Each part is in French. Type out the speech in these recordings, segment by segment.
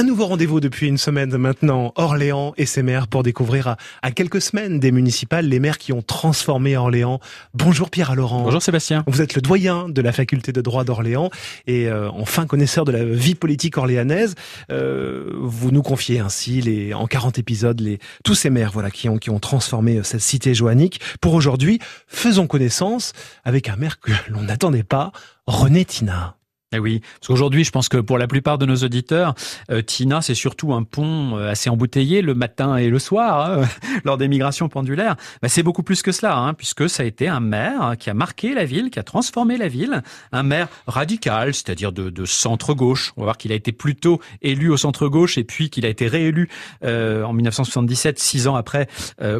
Un nouveau rendez-vous depuis une semaine maintenant, Orléans et ses maires pour découvrir à, quelques semaines des municipales les maires qui ont transformé Orléans. Bonjour Pierre Laurent. Bonjour Sébastien. Vous êtes le doyen de la faculté de droit d'Orléans et euh, enfin connaisseur de la vie politique orléanaise. Euh, vous nous confiez ainsi les, en 40 épisodes les, tous ces maires voilà, qui, ont, qui ont transformé euh, cette cité joannique. Pour aujourd'hui, faisons connaissance avec un maire que l'on n'attendait pas, René Tina. Eh oui, parce qu'aujourd'hui, je pense que pour la plupart de nos auditeurs, euh, Tina, c'est surtout un pont euh, assez embouteillé le matin et le soir hein, lors des migrations pendulaires. Bah, c'est beaucoup plus que cela, hein, puisque ça a été un maire qui a marqué la ville, qui a transformé la ville, un maire radical, c'est-à-dire de, de centre-gauche. On va voir qu'il a été plutôt élu au centre-gauche et puis qu'il a été réélu euh, en 1977, six ans après,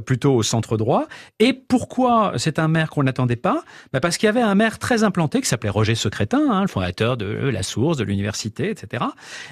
plutôt au centre-droit. Et pourquoi c'est un maire qu'on n'attendait pas? Bah, Parce qu'il y avait un maire très implanté qui s'appelait Roger Secrétin, hein, le fondateur de la source, de l'université, etc.,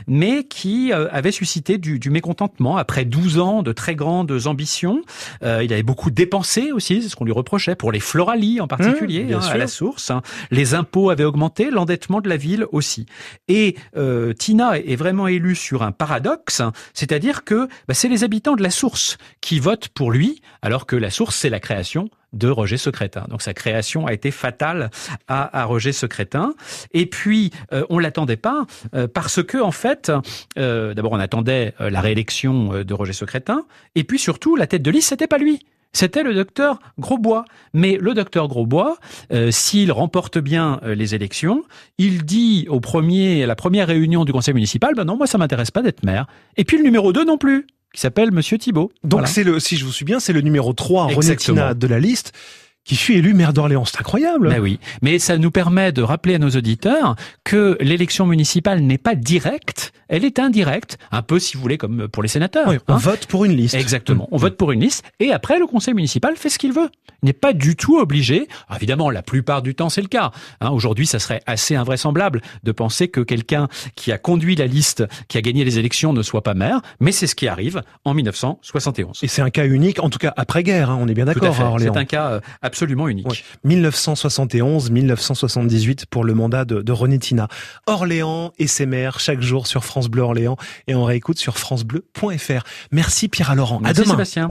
mais qui euh, avait suscité du, mécontentement après 12 ans de très grandes ambitions. Euh, il avait beaucoup dépensé aussi, c'est ce qu'on lui reprochait, pour les floralies en particulier, mmh, hein, à la source. Hein. Les impôts avaient augmenté, l'endettement de la ville aussi. Et euh, Tina est vraiment élu sur un paradoxe, hein, c'est-à-dire que bah, c'est les habitants de la source qui votent pour lui, alors que la source, c'est la création de Roger Secrétin. Donc sa création a été fatale à, Roger Secrétin. Et puis euh, on l'attendait pas euh, parce que en fait, euh, d'abord on attendait la réélection de Roger Secrétin, et puis surtout la tête de liste c'était pas lui. C'était le docteur Grosbois. Mais le docteur Grosbois, s'il remporte bien les élections, il dit au premier, à la première réunion du conseil municipal, ben non, moi ça m'intéresse pas d'être maire. Et puis le numéro 2 non plus qui s'appelle Monsieur Thibault. Donc c'est le, si je vous suis bien, c'est le numéro 3, René Tina de la liste qui fut élu maire d'Orléans. C'est incroyable. Ben oui, mais ça nous permet de rappeler à nos auditeurs que l'élection municipale n'est pas directe, elle est indirecte, un peu si vous voulez comme pour les sénateurs. on hein. vote pour une liste. Exactement, on vote pour une liste et après le conseil municipal fait ce qu'il veut. Il n'est pas du tout obligé. évidemment, la plupart du temps c'est le cas. Hein. Aujourd'hui, ça serait assez invraisemblable de penser que quelqu'un qui a conduit la liste, qui a gagné les élections, ne soit pas maire, mais c'est ce qui arrive en 1971. Et c'est un cas unique, en tout cas après-guerre. Hein, on est bien d'accord. C'est un cas absolument absolument unique. 1971-1978 pour le mandat de, René Tina. Orléans et ses maires chaque jour sur France Bleu Orléans et on réécoute sur francebleu.fr. Merci Pierre Laurent. à demain. Sébastien.